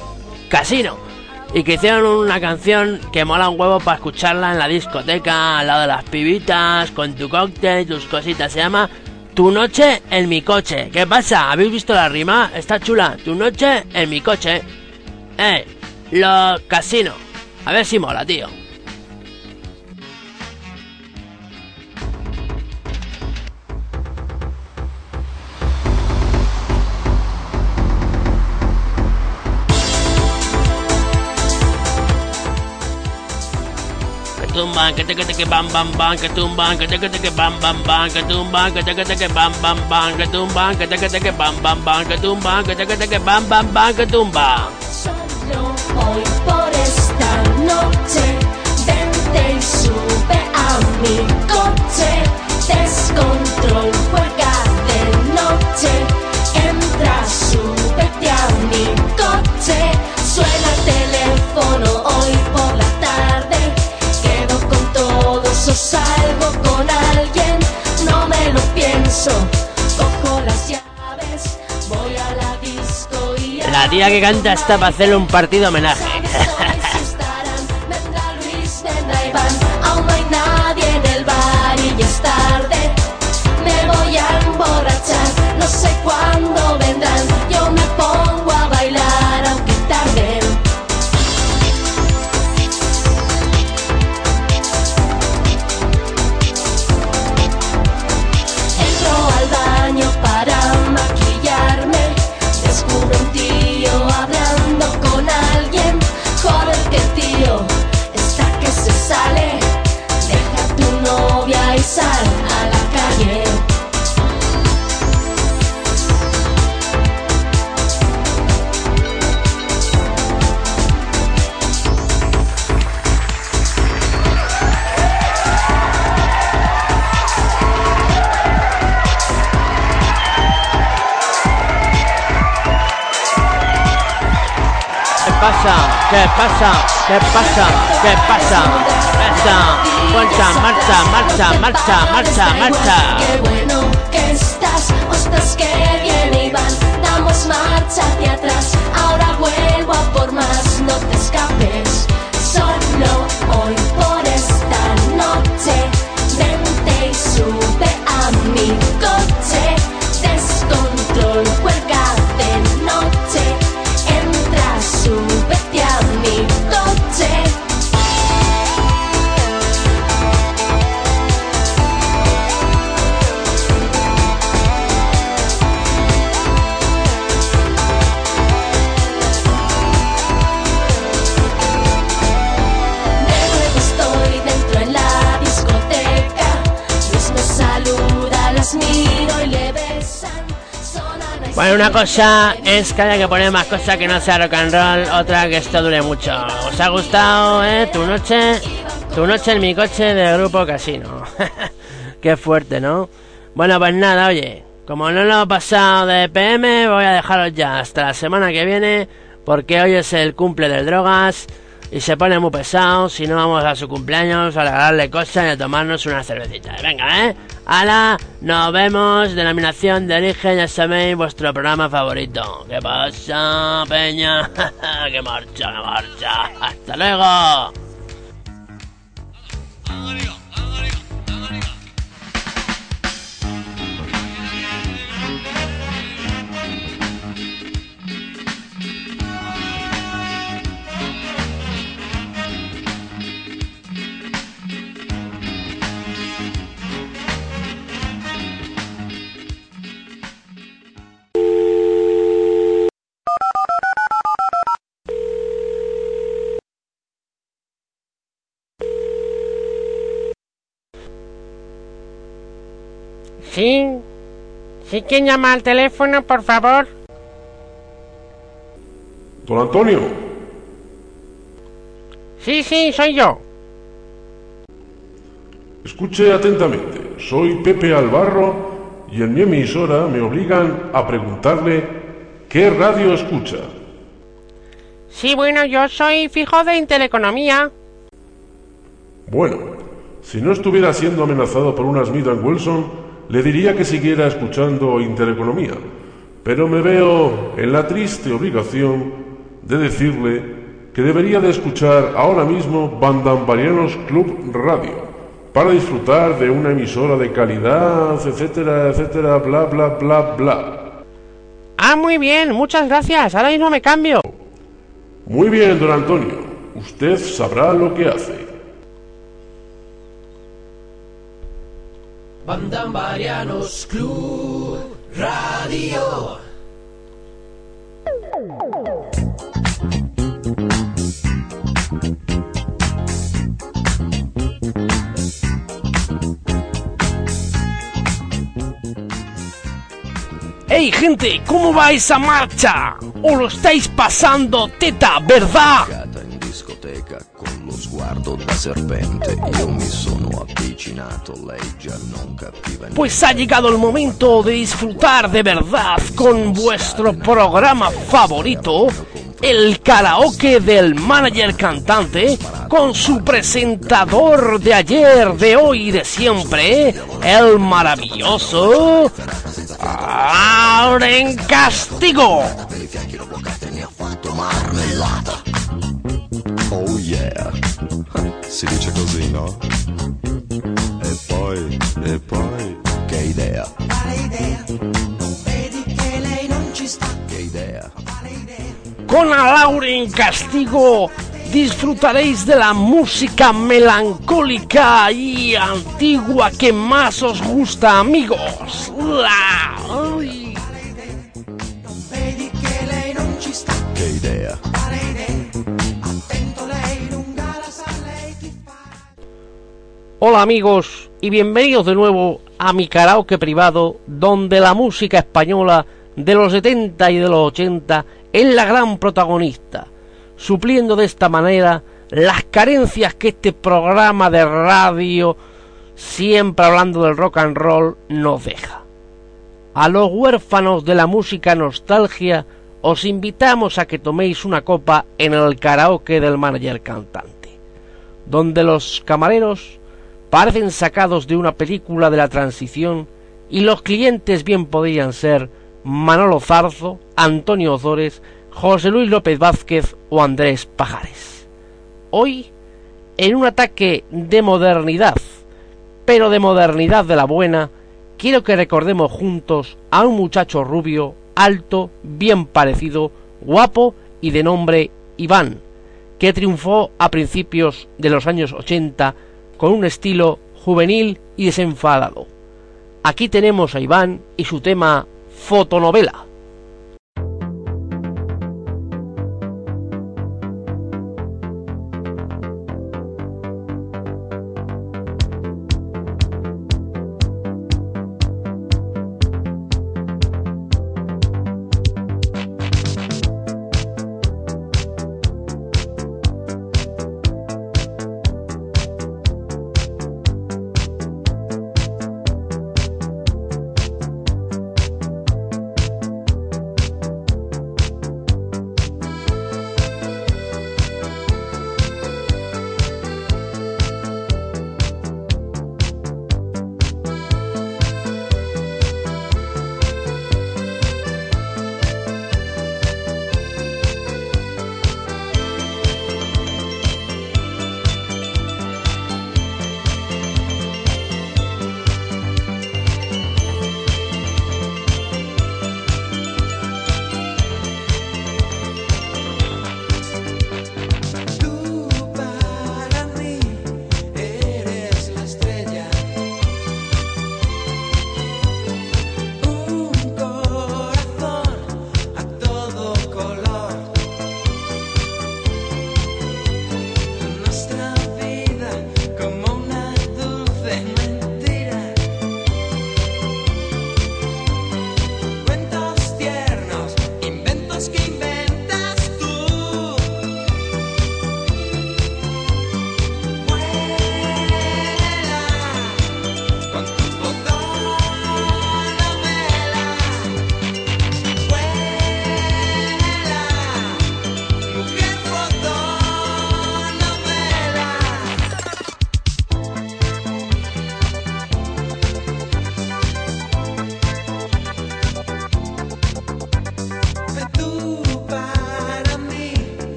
Casino y que hicieron una canción que mola un huevo para escucharla en la discoteca, al lado de las pibitas, con tu cóctel y tus cositas. Se llama Tu noche en mi coche. ¿Qué pasa? ¿Habéis visto la rima? Está chula. Tu noche en mi coche. Eh, los casinos. A ver si mola, tío. Tumban, que te que te que bam bam bam, que tumban, que te que te que bam bam bam, que tumban, que te que te que bam bam bam, que tumban, que te que te que bam bam bam, que tumban, que te que te que bam bam bam, que tumban. La La tía que canta está para hacerle un partido homenaje. Pasa? ¿Qué pasa? ¿Qué pasa? ¿Qué pasa? Marcha, marcha, marcha, marcha, marcha, marcha. Qué bueno que estás, ostras que bien Iván. Damos marcha hacia atrás, ahora vuelvo a por más, no te escapes. Una cosa es que haya que poner más cosas que no sea rock and roll, otra que esto dure mucho. ¿Os ha gustado, eh? Tu noche, tu noche en mi coche del grupo Casino. Qué fuerte, ¿no? Bueno, pues nada, oye, como no lo he pasado de PM, voy a dejaros ya hasta la semana que viene, porque hoy es el cumple del drogas y se pone muy pesado si no vamos a su cumpleaños a regalarle cosas y a tomarnos una cervecita. Venga, ¿eh? ¡Hala! Nos vemos. Denominación de origen, ya sabéis, vuestro programa favorito. ¿Qué pasa, peña? ¡Que marcha, que marcha! ¡Hasta luego! Sí. ¿Sí quién llama al teléfono, por favor? Don Antonio, Sí, sí, soy yo. escuche atentamente. Soy Pepe Albarro y en mi emisora me obligan a preguntarle qué radio escucha. Sí, bueno, yo soy fijo de Inteleconomía. Bueno, si no estuviera siendo amenazado por una Smith Wilson, le diría que siguiera escuchando Intereconomía. Pero me veo en la triste obligación de decirle que debería de escuchar ahora mismo Bandambarianos Club Radio para disfrutar de una emisora de calidad, etcétera, etcétera, bla, bla, bla, bla. Ah, muy bien, muchas gracias. Ahora mismo me cambio. Muy bien, don Antonio. Usted sabrá lo que hace. Bandambarianos Club Radio. ¡Hey, gente! ¿Cómo va esa marcha? ¿O lo estáis pasando teta, verdad? Lo sguardo da serpente. Io mi sono avvicinato lei già non capiva Pues ha llegado el momento de disfrutar de verdad con vuestro programa favorito, el karaoke del manager cantante, con su presentador de ayer, de hoy y de siempre, el maravilloso Auren Castigo. Oh yeah si dice così no? e poi e poi che idea Vedi che lei non ci sta. che idea Con Lauren Castigo disfrutaréis de la música melancólica y antigua que más os gusta, amigos. La- ay. Vedi che lei non ci sta. che idea Hola amigos y bienvenidos de nuevo a mi karaoke privado donde la música española de los 70 y de los 80 es la gran protagonista, supliendo de esta manera las carencias que este programa de radio, siempre hablando del rock and roll, nos deja. A los huérfanos de la música nostalgia os invitamos a que toméis una copa en el karaoke del manager cantante, donde los camareros parecen sacados de una película de la transición y los clientes bien podrían ser Manolo Zarzo, Antonio Ozores, José Luis López Vázquez o Andrés Pajares. Hoy, en un ataque de modernidad, pero de modernidad de la buena, quiero que recordemos juntos a un muchacho rubio, alto, bien parecido, guapo y de nombre Iván, que triunfó a principios de los años 80 con un estilo juvenil y desenfadado. Aquí tenemos a Iván y su tema fotonovela.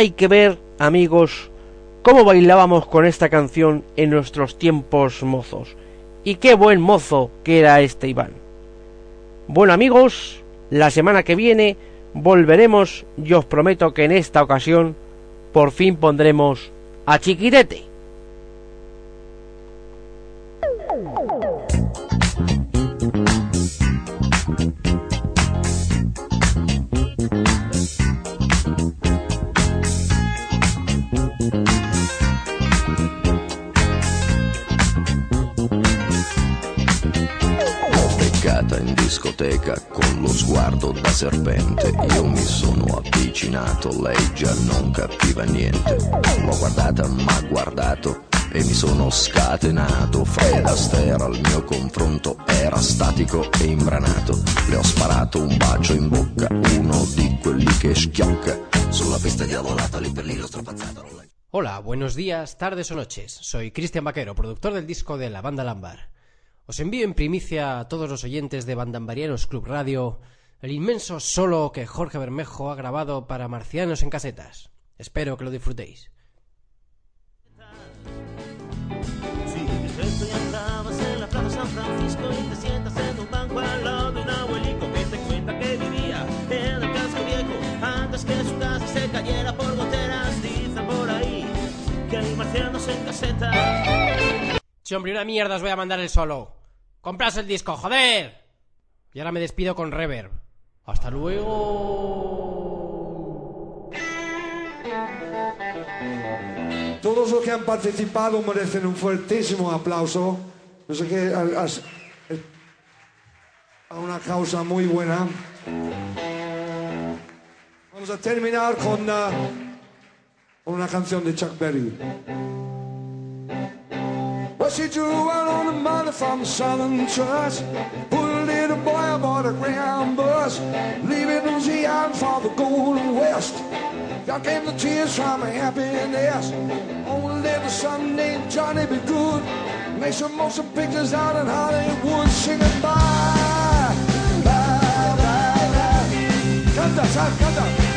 Hay que ver, amigos, cómo bailábamos con esta canción en nuestros tiempos mozos. Y qué buen mozo que era este Iván. Bueno amigos, la semana que viene volveremos y os prometo que en esta ocasión por fin pondremos a Chiquirete. Discoteca con lo sguardo da serpente. Io mi sono avvicinato, lei già non capiva niente. L'ho guardata, ma guardato e mi sono scatenato. Fred Astaire al mio confronto era statico e imbranato. Le ho sparato un bacio in bocca, uno di quelli che schiocca. Sulla pista diavolata lì per lì l'ho strapazzato. Hola, buenos días, tardes o noches. Soy Cristian Vaquero, productor del disco de la banda Lambar. Os envío en primicia a todos los oyentes de Bandambarianos Club Radio el inmenso solo que Jorge Bermejo ha grabado para Marcianos en Casetas. Espero que lo disfrutéis. Si despierto y andabas en la plaza San Francisco y te sientas en un banco al lado de un abuelito que te cuenta que vivía en el casco viejo antes que su casa se cayera por goteras. Dicen por ahí que hay marcianos en caseta. Si hombre, una mierda os voy a mandar el solo. ¡Compras el disco, joder! Y ahora me despido con reverb. Hasta luego. Todos los que han participado merecen un fuertísimo aplauso. No sé qué, a, una causa muy buena. Vamos a terminar con ah, con una canción de Chuck Berry. She drew out on the money from the Southern Trust. Put a little boy aboard a Greyhound bus, leaving Louisiana for the Golden West. Y'all came the tears from her happiness. Only little son named Johnny be good. Make some motion pictures out in Hollywood, singing bye, bye, bye, bye. Canta, canta.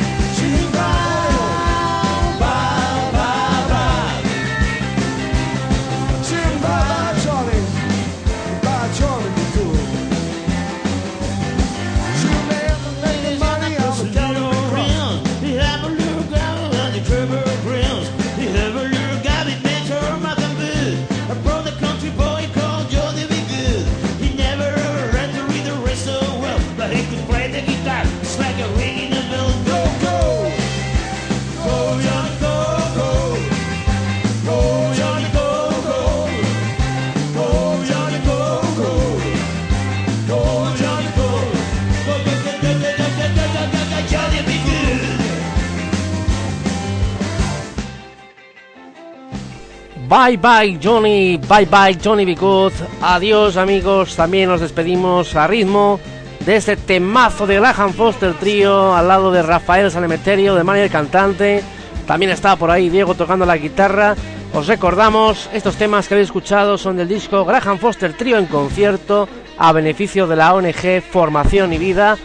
Bye bye Johnny, bye bye Johnny Good. Adiós amigos, también nos despedimos a ritmo de este temazo de Graham Foster Trío al lado de Rafael Sanemeterio, de Manuel cantante. También está por ahí Diego tocando la guitarra. Os recordamos, estos temas que habéis escuchado son del disco Graham Foster Trío en concierto a beneficio de la ONG Formación y Vida.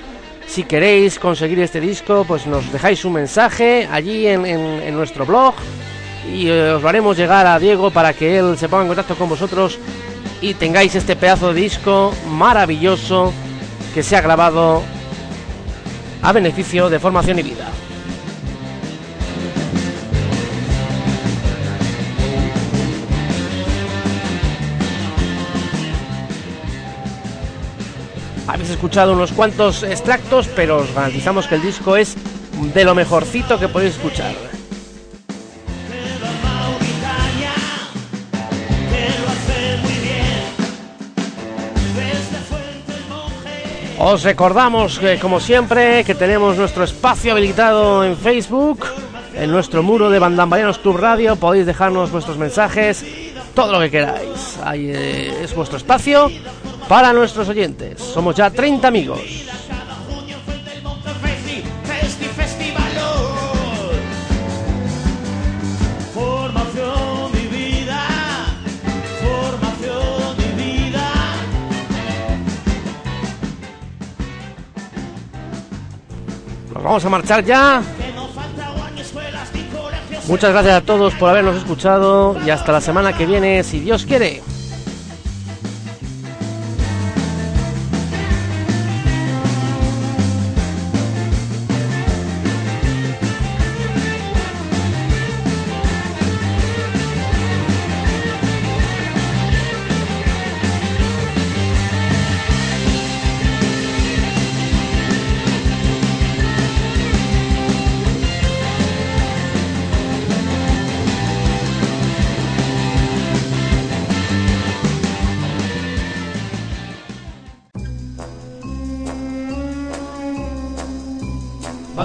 Si queréis conseguir este disco, pues nos dejáis un mensaje allí en nuestro blog y eh, os lo haremos llegar a Diego para que él se ponga en contacto con vosotros y tengáis este pedazo de disco maravilloso que se ha grabado a beneficio de Formación y Vida. Habéis escuchado unos cuantos extractos, pero os garantizamos que el disco es de lo mejorcito que podéis escuchar. Os recordamos que, como siempre, que tenemos nuestro espacio habilitado en Facebook, en nuestro muro de Bandambarianos Club Radio. Podéis dejarnos vuestros mensajes, todo lo que queráis. Ahí eh, es vuestro espacio para nuestros oyentes. Somos ya 30 amigos. Vamos a marchar ya. Muchas gracias a todos por habernos escuchado y hasta la semana que viene, si Dios quiere.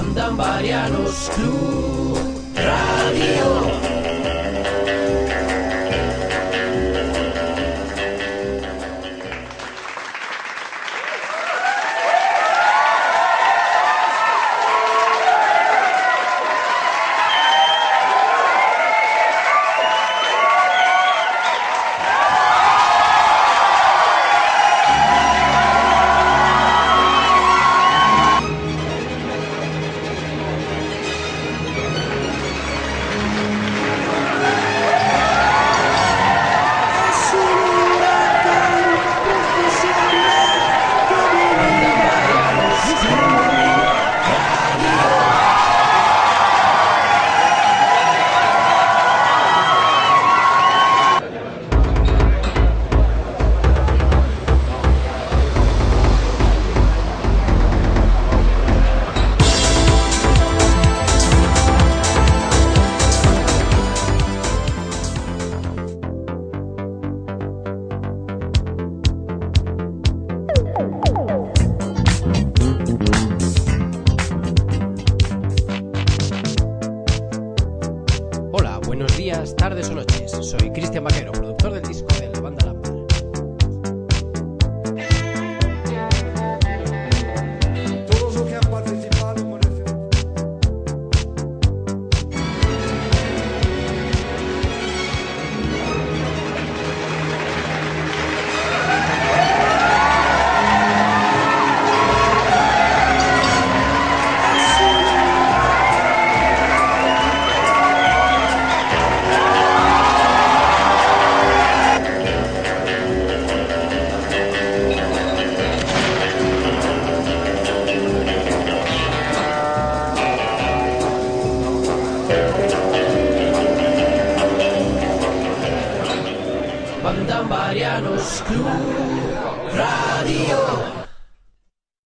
Bandambarianos Club Radio.